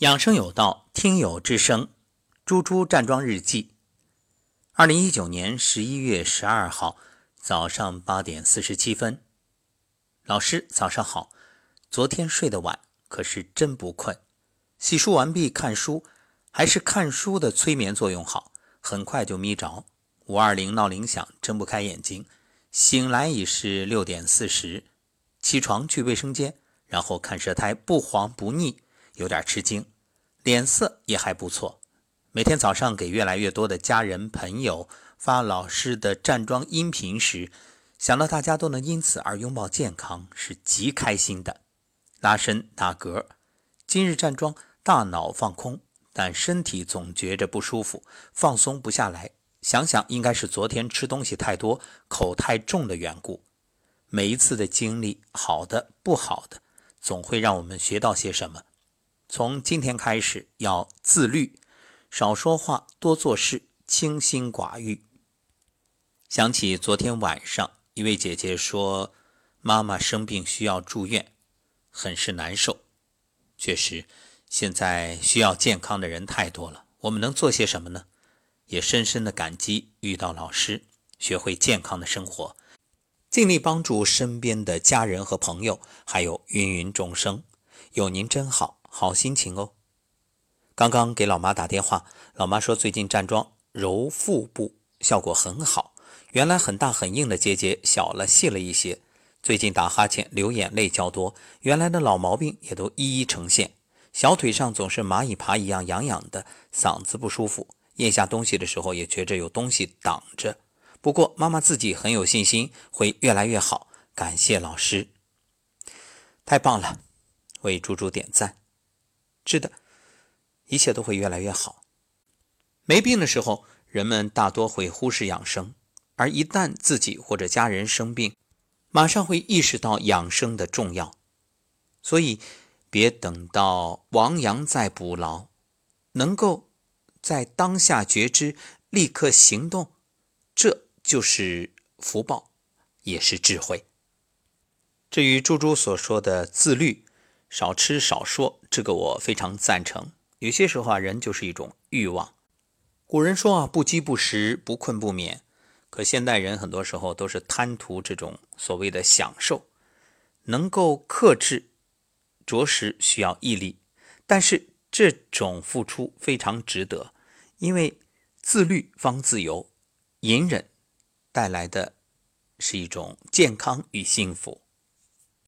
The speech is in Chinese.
养生有道，听友之声，猪猪站桩日记。二零一九年十一月十二号早上八点四十七分，老师早上好。昨天睡得晚，可是真不困。洗漱完毕，看书，还是看书的催眠作用好，很快就眯着。五二零闹铃响，睁不开眼睛，醒来已是六点四十。起床去卫生间，然后看舌苔不黄不腻。有点吃惊，脸色也还不错。每天早上给越来越多的家人朋友发老师的站桩音频时，想到大家都能因此而拥抱健康，是极开心的。拉伸打嗝，今日站桩，大脑放空，但身体总觉着不舒服，放松不下来。想想应该是昨天吃东西太多，口太重的缘故。每一次的经历，好的不好的，总会让我们学到些什么。从今天开始要自律，少说话，多做事，清心寡欲。想起昨天晚上一位姐姐说，妈妈生病需要住院，很是难受。确实，现在需要健康的人太多了，我们能做些什么呢？也深深的感激遇到老师，学会健康的生活，尽力帮助身边的家人和朋友，还有芸芸众生。有您真好。好心情哦！刚刚给老妈打电话，老妈说最近站桩揉腹部效果很好，原来很大很硬的结节小了细了一些。最近打哈欠、流眼泪较多，原来的老毛病也都一一呈现。小腿上总是蚂蚁爬一样痒痒的，嗓子不舒服，咽下东西的时候也觉着有东西挡着。不过妈妈自己很有信心，会越来越好。感谢老师，太棒了！为猪猪点赞。是的，一切都会越来越好。没病的时候，人们大多会忽视养生，而一旦自己或者家人生病，马上会意识到养生的重要。所以，别等到亡羊再补牢，能够在当下觉知，立刻行动，这就是福报，也是智慧。至于猪猪所说的自律。少吃少说，这个我非常赞成。有些时候啊，人就是一种欲望。古人说啊，不饥不食，不困不眠。可现代人很多时候都是贪图这种所谓的享受，能够克制，着实需要毅力。但是这种付出非常值得，因为自律方自由，隐忍带来的是一种健康与幸福。